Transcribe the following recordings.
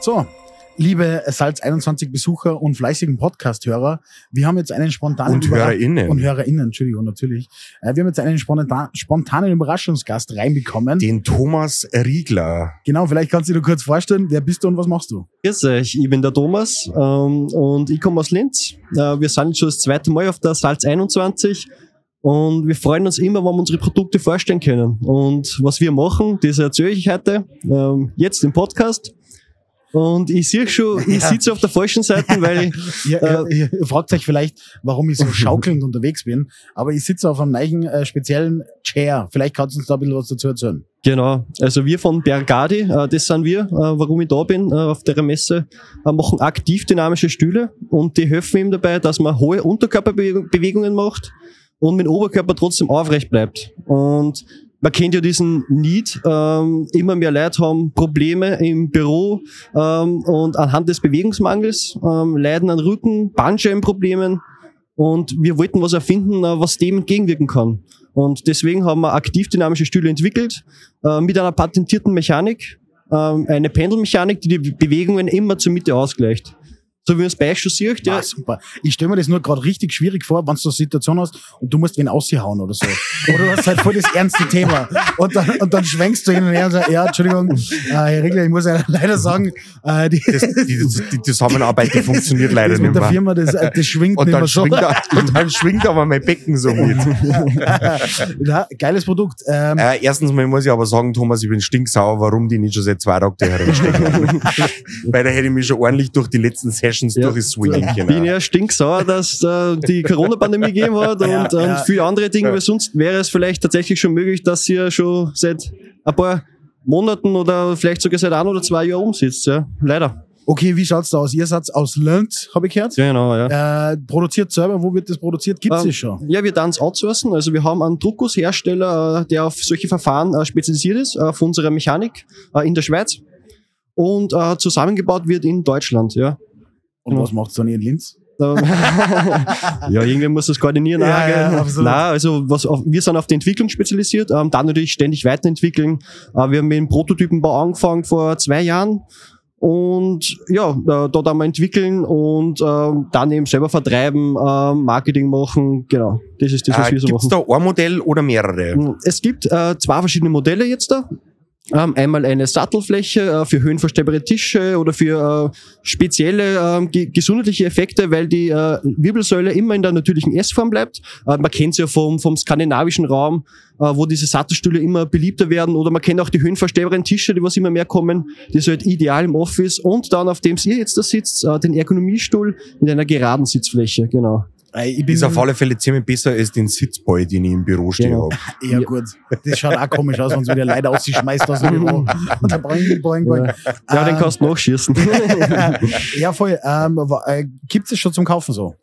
So, liebe Salz 21 Besucher und fleißigen Podcast-Hörer, wir haben jetzt einen spontanen Und Überra- HörerInnen. und HörerInnen, Entschuldigung, natürlich. Äh, Wir haben jetzt einen spontan, spontanen Überraschungsgast reinbekommen. Den Thomas Riegler. Genau, vielleicht kannst du dir kurz vorstellen, wer bist du und was machst du? Grüß euch, ich bin der Thomas ähm, und ich komme aus Linz. Äh, wir sind jetzt schon das zweite Mal auf der Salz 21 und wir freuen uns immer, wenn wir unsere Produkte vorstellen können. Und was wir machen, das erzähle ich heute ähm, jetzt im Podcast. Und ich sehe schon, ich Ja. sitze auf der falschen Seite, weil ich, Ihr, Äh, ihr, fragt euch vielleicht, warum ich so schaukelnd unterwegs bin, aber ich sitze auf einem neuen äh, speziellen Chair. Vielleicht kannst du uns da ein bisschen was dazu erzählen. Genau, also wir von Bergadi, äh, das sind wir, äh, warum ich da bin äh, auf der Messe, machen aktiv dynamische Stühle und die helfen ihm dabei, dass man hohe Unterkörperbewegungen macht und mit dem Oberkörper trotzdem aufrecht bleibt. Und man kennt ja diesen Need, ähm, immer mehr Leute haben Probleme im Büro ähm, und anhand des Bewegungsmangels ähm, leiden an Rücken, Bandscheibenproblemen und wir wollten was erfinden, äh, was dem entgegenwirken kann. Und deswegen haben wir aktiv dynamische Stühle entwickelt, äh, mit einer patentierten Mechanik, ähm, eine Pendelmechanik, die die Bewegungen immer zur Mitte ausgleicht. So wie man es bei euch schon sieht, ja, Ah, super. Ich stelle mir das nur gerade richtig schwierig vor, wenn du so eine Situation hast und du musst wen aushauen oder so. Oder du hast halt voll das ernste Thema. Und dann, und dann schwenkst du hin und her und sagst, ja, Entschuldigung, äh, Herr Regler, ich muss ja leider sagen, äh, die, Das, die, die, die Zusammenarbeit, die funktioniert leider das nicht mit der mehr. Firma, das, äh, das schwingt Und nicht dann, mehr so. schwingt, er- und dann schwingt aber mein Becken so mit. ja, geiles Produkt. Ähm, Äh, erstens mal muss ich aber sagen, Thomas, ich bin stinksauer, warum die nicht schon seit zwei Tagen da herumstecken. Weil da hätte ich mich schon ordentlich durch die letzten Sessions Ja. durchswingen bin können. ja stinksauer, dass äh, die Corona-Pandemie gegeben hat und, Ja, und ja. viele andere Dinge, Ja. weil sonst wäre es vielleicht tatsächlich schon möglich, dass ihr schon seit ein paar Monaten oder vielleicht sogar seit ein oder zwei Jahren umsitzt. Ja. Leider. okay, wie schaut's da aus? Ihr seid aus Linz, habe ich gehört. Genau, ja. Äh, produziert selber, wo wird das produziert? Gibt's Ähm, das schon? Ja, wir dann outsourcen. Also wir haben einen Druckgusshersteller, äh, der auf solche Verfahren äh, spezialisiert ist, äh, für unsere Mechanik äh, in der Schweiz. Und äh, zusammengebaut wird in Deutschland, ja. Und was macht's dann in Linz? Ja, irgendwie muss das koordinieren. Ja, ja, absolut. Nein, also was auf, wir sind auf die Entwicklung spezialisiert, ähm, dann natürlich ständig weiterentwickeln. Äh, wir haben mit dem Prototypenbau angefangen vor zwei Jahren. Und ja, äh, dort haben wir entwickeln und ähm, dann eben selber vertreiben, ähm, Marketing machen. Genau, das ist das, was Äh, wir so Gibt's machen. da ein Modell oder mehrere? Es gibt äh, zwei verschiedene Modelle jetzt da. Ähm, einmal eine Sattelfläche äh, für höhenverstellbare Tische oder für äh, spezielle ähm, ge gesundheitliche Effekte, weil die äh, Wirbelsäule immer in der natürlichen S-Form bleibt. Äh, man kennt sie ja vom, vom skandinavischen Raum, äh, wo diese Sattelstühle immer beliebter werden. Oder man kennt auch die höhenverstellbaren Tische, die was immer mehr kommen. Die ist halt ideal im Office. Und dann, auf dem ihr jetzt da sitzt, äh, den Ergonomiestuhl mit einer geraden Sitzfläche. Genau. Äh, ich bin Ist auf alle Fälle ziemlich besser als den Sitzball, den ich im Büro stehen Genau. hab. Ja, gut. Das schaut auch komisch aus, wenn es wieder Leute ausschmeißt aus dem Büro. Und dann boing, boing, boing. Ja, ja den Ähm, kannst du nachschießen. ja, voll. Ähm, äh, gibt's es schon zum Kaufen so?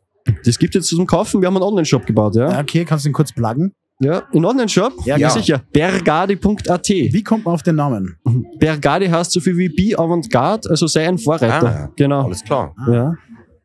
Das gibt jetzt zum Kaufen. Wir haben einen Online-Shop gebaut, ja. Okay, kannst du ihn kurz pluggen? Ja, in Online-Shop? Ja, Ja, ja. sicher. Bergadi.at. Wie kommt man auf den Namen? Bergadi heißt so viel wie Be Avantgarde, also sei ein Vorreiter. Ah, genau. Alles klar. Ja.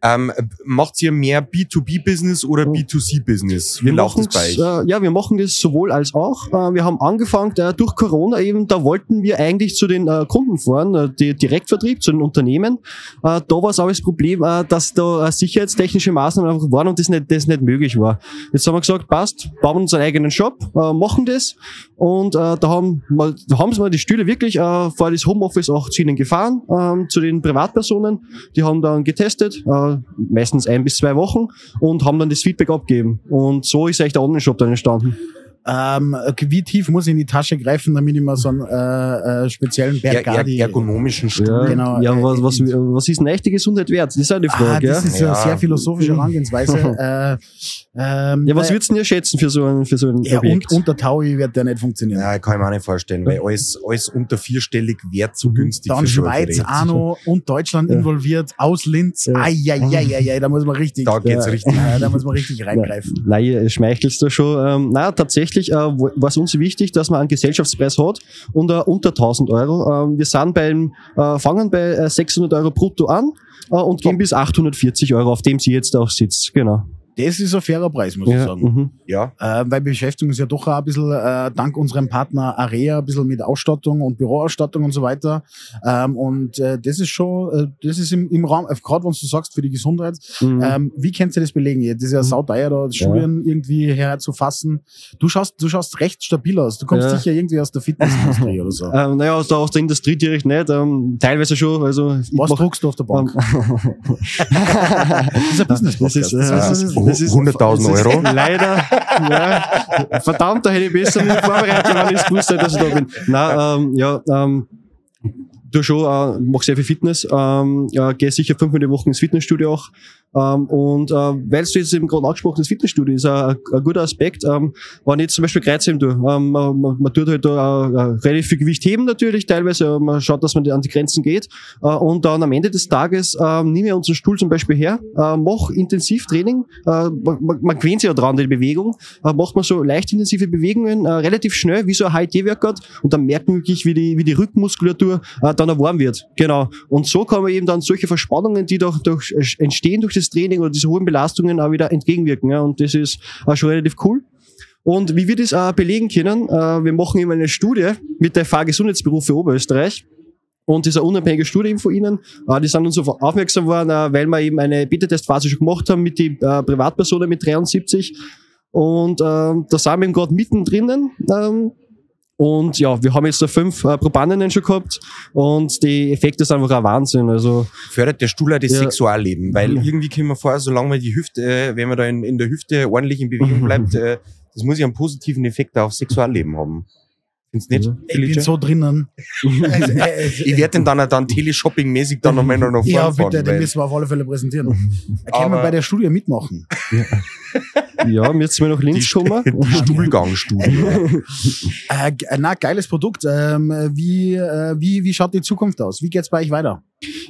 Ähm, macht ihr mehr B2B-Business oder B2C-Business? Wie Wir läuft das bei euch? Äh, ja, wir machen das sowohl als auch. Äh, wir haben angefangen, äh, durch Corona eben, da wollten wir eigentlich zu den äh, Kunden fahren, äh, die Direktvertrieb, zu den Unternehmen. Äh, da war es aber das Problem, dass da sicherheitstechnische Maßnahmen einfach waren und das nicht, das nicht möglich war. Jetzt haben wir gesagt, passt, bauen wir unseren eigenen Shop, machen das und da haben wir, da haben sie mal die Stühle wirklich vor das Homeoffice auch zu ihnen gefahren, ähm, zu den Privatpersonen. Die haben dann getestet, meistens ein bis zwei Wochen und haben dann das Feedback abgegeben. Und so ist eigentlich der Online-Shop dann entstanden. Ähm, wie tief muss ich in die Tasche greifen, damit ich mir so einen äh, äh, speziellen Er, er, Bergadi... ergonomischen Stuhl. Ja, Genau, ja äh, was, was, was ist denn echt die Gesundheit wert? Das ist die Ah, Frage. das ja? ist ja eine sehr philosophische Herangehensweise. äh, ähm, ja, was äh, würdest du denn schätzen für so ein, für so ein ja, Objekt? und, unter Taui wird der nicht funktionieren. Ja, kann ich mir auch nicht vorstellen, weil alles, alles unter vierstellig wäre zu günstig Dann Schweiz. Arno und Deutschland Ja. involviert, aus Linz. Ja. Eieieiei, da muss man richtig, Da geht's Ja. richtig. da muss man richtig reingreifen. Nein, schmeichelst du schon. Ähm, na, tatsächlich äh, war es uns wichtig, dass man einen Gesellschaftspreis hat und äh, unter 1000 Euro. Ähm, wir sind beim, äh, fangen bei äh, 600 Euro brutto an äh, und gehen bis 840 Euro, auf dem sie jetzt auch sitzt. Genau. Das ist ein fairer Preis, muss ich Ja, sagen. mhm. Ja. Äh, weil wir beschäftigen uns ja doch auch ein bisschen, äh, dank unserem Partner Area, ein bisschen mit Ausstattung und Büroausstattung und so weiter. Ähm, und äh, das ist schon, äh, das ist im, im Raum, äh, gerade wenn du sagst, für die Gesundheit, Mhm. ähm, wie kannst du das belegen? Das ist ja sauteuer, da Studien irgendwie herzufassen. Du schaust, du schaust recht stabil aus. Du kommst Ja. sicher irgendwie aus der Fitnessindustrie oder so. Ähm, naja, aus der, aus der Industrie direkt nicht, ähm, teilweise schon. Also ich Was mach- druckst du auf der Bank? ähm, das ist ein Business-Podcast. Das ist, Das das ist- ist, Hu- das ist 100.000 das ist Euro. Leider. Ja, verdammt, da hätte ich besser mich vorbereitet, wenn ich gewusst hätte, dass ich da bin. Nein, ähm, ja, ähm, du schon, äh, mach sehr viel Fitness, ähm, ja, gehe sicher fünfmal die Woche ins Fitnessstudio auch. Ähm, und äh, weil du jetzt eben gerade angesprochen das Fitnessstudio ist ein, ein guter Aspekt. Ähm, wenn ich jetzt zum Beispiel Kreuzheben tue, ähm, man, man, tut halt äh, relativ viel Gewicht heben natürlich teilweise, man schaut, dass man an die Grenzen geht. Äh, und dann am Ende des Tages äh, nehme ich unseren Stuhl zum Beispiel her, äh, mach Intensivtraining, äh, man, man, gewöhnt sich ja dran, die Bewegung, äh, macht man so leicht intensive Bewegungen, äh, relativ schnell, wie so ein HIT-Workout und dann merkt man wirklich, wie die, wie die Rückenmuskulatur äh, dann warm wird. Genau. Und so kann man eben dann solche Verspannungen, die durch, durch äh, entstehen durch das Training oder diese hohen Belastungen auch wieder entgegenwirken. Ja? Und das ist äh, schon relativ cool. Und wie wir das auch belegen können, äh, wir machen eben eine Studie mit der FH Gesundheitsberufe Oberösterreich. Und eine unabhängige Studie von Ihnen. Äh, die sind uns aufmerksam geworden, äh, weil wir eben eine Beta-Testphase schon gemacht haben mit den äh, Privatpersonen mit 73. Und äh, da sind wir eben gerade mittendrin. Ähm, und ja, wir haben jetzt da fünf äh, Probandinnen schon gehabt und die Effekte sind einfach ein Wahnsinn. Also Fördert der Stuhl auch das Ja. Sexualleben, weil irgendwie kommen wir vor, solange man die Hüfte, äh, wenn man da in, in der Hüfte ordentlich in Bewegung bleibt, äh, das muss ja einen positiven Effekt aufs Sexualleben haben. Du nicht? Ja. Ich bin so drinnen. Also, äh, Ich werde den dann, dann Teleshopping-mäßig dann nochmal noch nach ja, vorne bitte, den müssen wir auf alle Fälle präsentieren. Können wir bei der Studie mitmachen? ja, jetzt sind wir nach die, Linz kommen. die Stuhlgangstudie. Äh, ge- na, geiles Produkt. Ähm, wie, äh, wie, wie schaut die Zukunft aus? Wie geht's bei euch weiter?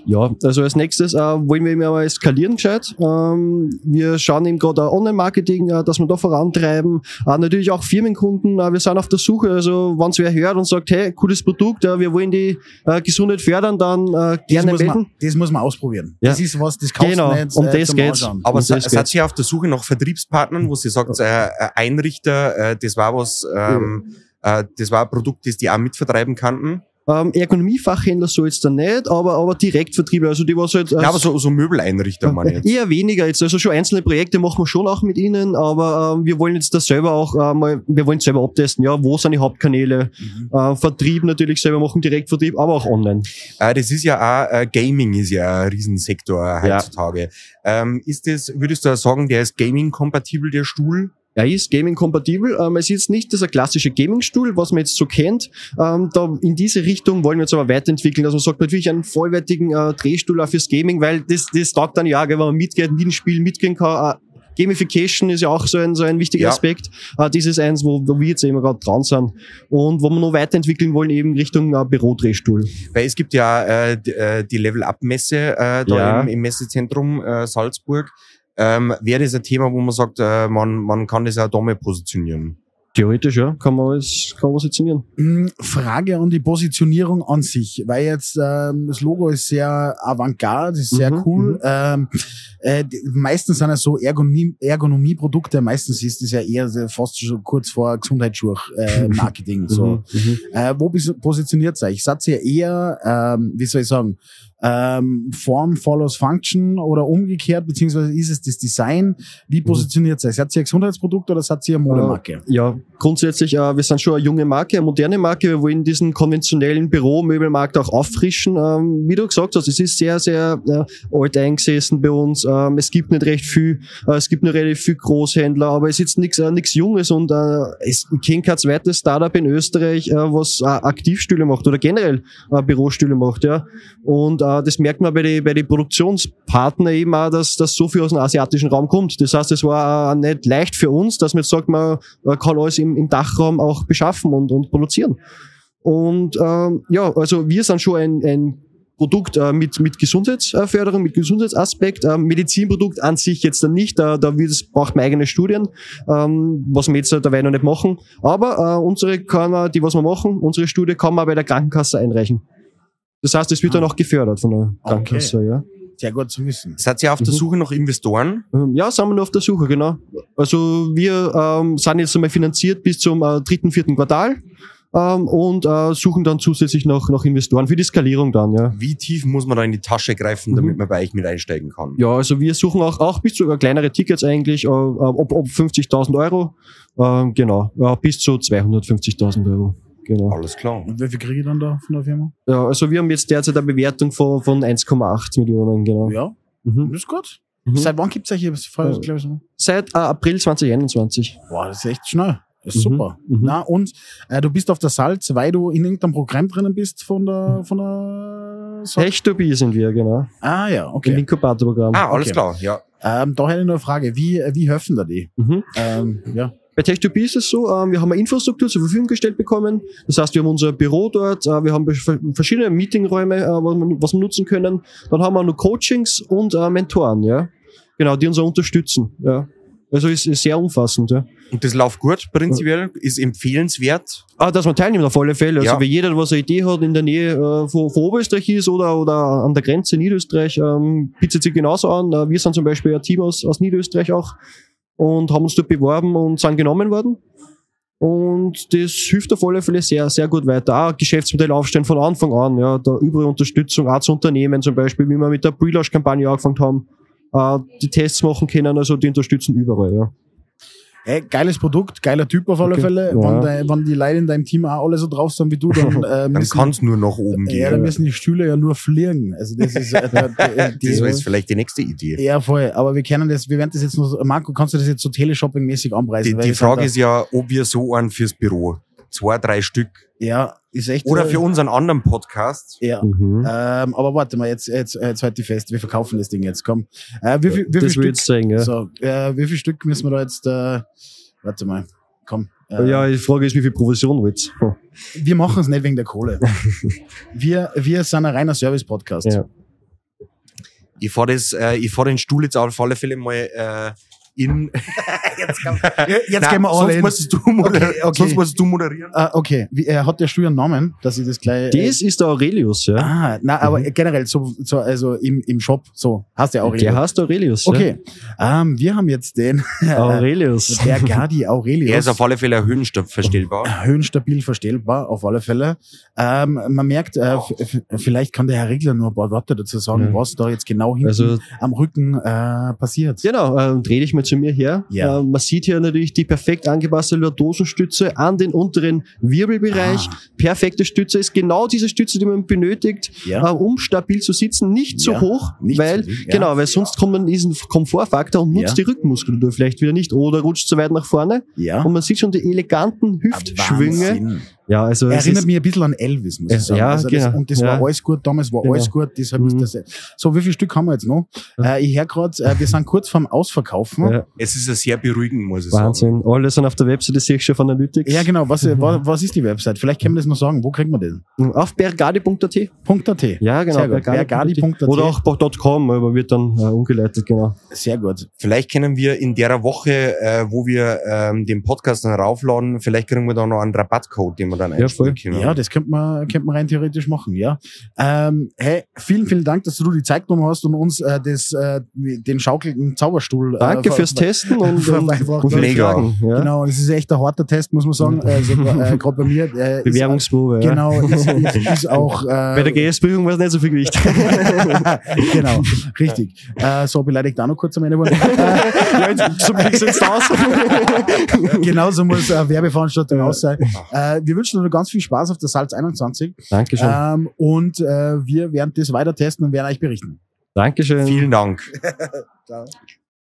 Ja, also als nächstes äh, wollen wir eben einmal skalieren gescheit. Ähm, wir schauen eben gerade Online-Marketing, äh, dass wir da vorantreiben. Äh, natürlich auch Firmenkunden. Äh, wir sind auf der Suche. Also wenn wer hört und sagt, hey, cooles Produkt, äh, wir wollen die äh, Gesundheit fördern, dann äh, Das gerne muss, melden. man, das muss man ausprobieren. Ja. Das ist was, das kaufst Genau, du nicht um äh, das geht's. Anschauen. Aber das seid geht's. ihr auf der Suche nach Vertriebspartnern, wo sie sagt, äh, ein Einrichter, äh, das war was, ähm, äh, das war ein Produkt, das die auch mitvertreiben kannten? Ähm, Ergonomiefachhändler so jetzt dann nicht, aber, aber Direktvertriebe, also die was halt. äh, Ja, aber so, so Möbeleinrichter, meine ich. Eher weniger jetzt. Also schon einzelne Projekte machen wir schon auch mit ihnen, aber ähm, wir wollen jetzt das selber auch äh, mal, wir wollen selber abtesten, ja, wo sind die Hauptkanäle, Mhm. äh, Vertrieb natürlich selber machen, Direktvertrieb, aber auch online. Äh, das ist ja auch, äh, Gaming ist ja ein Riesensektor Ja. heutzutage. Ähm, ist das, würdest du sagen, der ist Gaming-kompatibel, der Stuhl? Er ist Gaming-kompatibel. Ähm, es ist jetzt nicht dieser klassische Gaming-Stuhl, was man jetzt so kennt. Ähm, da in diese Richtung wollen wir jetzt aber weiterentwickeln. Also man sagt natürlich einen vollwertigen äh, Drehstuhl auch fürs Gaming, weil das, das taugt dann ja, wenn man mitgeht, mit dem Spiel mitgehen kann. Äh, Gamification ist ja auch so ein, so ein wichtiger Ja. Aspekt. Äh, das ist eins, wo, wo wir jetzt eben gerade dran sind. Und wo wir noch weiterentwickeln wollen, eben Richtung äh, Bürodrehstuhl. Weil es gibt ja äh, die, äh, die Level-Up-Messe äh, da Ja. im, im Messezentrum äh, Salzburg. Ähm, Wäre das ein Thema, wo man sagt, äh, man, man kann das auch da mal positionieren? Theoretisch, ja, kann man alles kann man positionieren. Mm, Frage an die Positionierung an sich, weil jetzt ähm, das Logo ist sehr avantgarde, ist sehr Mhm, cool. mhm. Ähm, äh, die, meistens sind es so Ergonomie, Ergonomieprodukte, meistens ist das ja eher fast schon kurz vor Gesundheitsschuh äh, Marketing. so. Mhm, mhm. Äh, wo positioniert ihr euch? Seid ihr eher, ähm, wie soll ich sagen, ähm, Form follows Function oder umgekehrt, beziehungsweise ist es das Design? Wie Mhm. positioniert ihr euch? Seid ihr ein Gesundheitsprodukt oder seid ihr eine Modemarke? Ja, grundsätzlich, äh, wir sind schon eine junge Marke, eine moderne Marke. Wir wollen diesen konventionellen Büromöbelmarkt auch auffrischen. Ähm, wie du gesagt hast, es ist sehr, sehr äh, alt eingesessen bei uns. Ähm, es gibt nicht recht viel, äh, es gibt nur relativ viel Großhändler, aber es ist jetzt nichts äh, nichts Junges und äh, es ich kenne kein zweites Startup in Österreich, äh, was äh, Aktivstühle macht oder generell äh, Bürostühle macht. Ja. Und äh, das merkt man bei den bei den Produktionspartnern eben auch, dass, dass so viel aus dem asiatischen Raum kommt. Das heißt, es war äh, nicht leicht für uns, dass man jetzt sagt, man äh, kann alles im, im Dachraum auch beschaffen und, und produzieren. Und ähm, ja, also wir sind schon ein, ein Produkt äh, mit, mit Gesundheitsförderung, mit Gesundheitsaspekt. Ähm, Medizinprodukt an sich jetzt dann nicht, da, da wird braucht man eigene Studien, ähm, was wir jetzt dabei noch nicht machen. Aber äh, unsere kann man, die was wir machen, unsere Studie kann man bei der Krankenkasse einreichen. Das heißt, es wird Ah. dann auch gefördert von der Okay. Krankenkasse, ja. Sehr gut zu wissen. Seid ihr auf der Mhm. Suche nach Investoren? Ähm, Ja, sind wir noch auf der Suche, genau. Also wir ähm, sind jetzt einmal finanziert bis zum äh, dritten, vierten Quartal ähm, und äh, suchen dann zusätzlich noch, noch Investoren für die Skalierung dann, ja. Wie tief muss man da in die Tasche greifen, Mhm. damit man bei euch mit einsteigen kann? Ja, also wir suchen auch, auch bis zu äh, kleinere Tickets eigentlich, äh, ob, ob 50.000 Euro, ähm, genau, ja, bis zu 250.000 Euro. Genau. Alles klar. Und wie viel kriege ich dann da von der Firma? Ja, also wir haben jetzt derzeit eine Bewertung von, von 1,8 Millionen, genau. Ja, Mhm. das ist gut. Mhm. Seit wann gibt's euch hier? Das war, Ja. ich. Seit äh, April 2021. Boah, das ist echt schnell. Das ist Mhm. super. Mhm. Na, und äh, du bist auf der Salz, weil du in irgendeinem Programm drinnen bist von der von der Salz? Tech2B sind wir, genau. Ah ja, Im okay. Inkubatorprogramm. Ah, alles Okay. klar, ja. Ähm, da hätte ich noch eine Frage. Wie, äh, wie helfen da die? Mhm. Ähm, ja. Bei Tech2B ist es so, ähm, wir haben eine Infrastruktur zur Verfügung gestellt bekommen. Das heißt, wir haben unser Büro dort, äh, wir haben verschiedene Meetingräume, äh, was, wir, nutzen können. Dann haben wir noch Coachings und äh, Mentoren, ja. Genau, die uns auch unterstützen, ja. Also ist, ist sehr umfassend, ja. Und das läuft gut prinzipiell, ist empfehlenswert. Ah, dass man teilnimmt auf alle Fälle. Also Ja. wenn jeder, was eine Idee hat, in der Nähe äh, von, von Oberösterreich ist oder, oder an der Grenze Niederösterreich, ähm, bietet sich genauso an. Wir sind zum Beispiel ein Team aus, aus Niederösterreich auch und haben uns dort beworben und sind genommen worden. Und das hilft auf alle Fälle sehr, sehr gut weiter. Auch Geschäftsmodell aufstellen von Anfang an, ja, da überall Unterstützung, auch zu Unternehmen zum Beispiel, wie wir mit der Pre-Launch-Kampagne angefangen haben, äh, die Tests machen können, also die unterstützen überall, ja. Hey, geiles Produkt, geiler Typ auf alle Okay. Fälle. Ja. Wenn, de, wenn die Leute in deinem Team auch alle so drauf sind wie du, dann, äh, Dann kann es nur nach oben ja, dann gehen. müssen die Stühle ja nur fliegen. Also das ist äh, der, die, Das war jetzt vielleicht die nächste Idee. Ja, voll. Aber wir kennen das, wir werden das jetzt noch, Marco, kannst du das jetzt so Teleshopping-mäßig anpreisen? Die, die Frage ist ja, ob wir so einen fürs Büro, zwei, drei Stück, Ja, ist echt. oder äh, für unseren anderen Podcast. Ja. Mhm. Ähm, aber warte mal, jetzt, jetzt, jetzt halt die fest. Wir verkaufen das Ding jetzt. Komm. Äh, wie viel, wie viel das Stück? sagen, ja. So, äh, wie viel Stück müssen wir da jetzt? Äh, warte mal. Komm. Äh, Ja, die Frage ist, wie viel Provision wollt ihr? Wir machen es nicht wegen der Kohle. wir, wir sind ein reiner Service-Podcast. Ja. Ich fahr das, äh, ich fahr den Stuhl jetzt auf alle Fälle mal äh, in. Jetzt, jetzt gehen wir alle sonst in. musst du moderieren. Okay, okay. Sonst musst du moderieren. Ah, okay. Wie, äh, hat der Stuhl einen Namen, dass ich das gleich. Das ist der Aurelius, ja. ah, na, aber generell so, so also im, im Shop so hast du ja Aurelius. Der heißt Aurelius. Okay. Ähm, wir haben jetzt den Ja. Aurelius. der Gardi Aurelius. Er ist auf alle Fälle höhenstoff verstellbar. höhenstabil verstellbar, auf alle Fälle. Ähm, man merkt, äh, vielleicht kann der Herr Regler nur ein paar Worte dazu sagen, Ja. was da jetzt genau hinten Also am Rücken äh, passiert. Genau, ähm, dreh dich mal zu mir her. Ja. Ähm, man sieht hier natürlich die perfekt angepasste Lordosenstütze an den unteren Wirbelbereich. Ah. Perfekte Stütze ist genau diese Stütze, die man benötigt, Ja. äh, um stabil zu sitzen. Nicht zu Ja, hoch, nicht weil, ja. genau, weil sonst kommt man in diesen Komfortfaktor und nutzt die Rückenmuskulatur vielleicht wieder nicht oder rutscht zu weit nach vorne. Ja. Und man sieht schon die eleganten Hüftschwünge. Wahnsinn. Ja, also es Erinnert ist, mich ein bisschen an Elvis, muss ich Ja, sagen. ja, also das, genau. und das Ja. war alles gut, damals war Genau. alles gut, deshalb Mhm. ist das. So, wie viel Stück haben wir jetzt noch? Äh, ich höre gerade, äh, wir sind kurz vorm Ausverkaufen. ja, Es ist ja sehr beruhigend, muss ich sagen. Wahnsinn. Alle sind auf der Webseite, das sehe ich schon von Analytics. Ja, genau. Was, was, was ist die Website? Vielleicht können wir das noch sagen. Wo kriegt man den? Auf bergadi.at. .at. Ja, genau. Bergadi.at. Oder auch .com, aber wird dann äh, umgeleitet, genau. Sehr gut. Vielleicht können wir in der Woche, äh, wo wir ähm, den Podcast dann raufladen, vielleicht kriegen wir da noch einen Rabattcode, den wir dann Ja, voll. können. Ja, das könnte man, könnte man rein theoretisch machen, ja. Ähm, hey, vielen, vielen Dank, dass du die Zeit genommen hast und uns äh, das, äh, den schaukelnden Zauberstuhl. Danke äh, fürs Testen und, und, Vereinfacht. und für die Mega. Fragen. Ja. Genau, das ist echt ein harter Test, muss man sagen. Also, äh, Gerade bei mir. Äh, ist- Bewährungsprobe. Ja. Genau, ist, ist, ist auch. Äh, Bei der GS-Prüfung war es nicht so viel Gewicht. genau, richtig. Äh, so beleidigt auch noch kurz am Ende. ja, jetzt, so kriegst du jetzt aus. Genauso muss eine Werbeveranstaltung aus sein. Äh, wir wünschen dir noch ganz viel Spaß auf der Salz 21 Dankeschön. ähm, und äh, wir werden das weiter testen und werden euch berichten. Dankeschön. Vielen Dank. Ciao.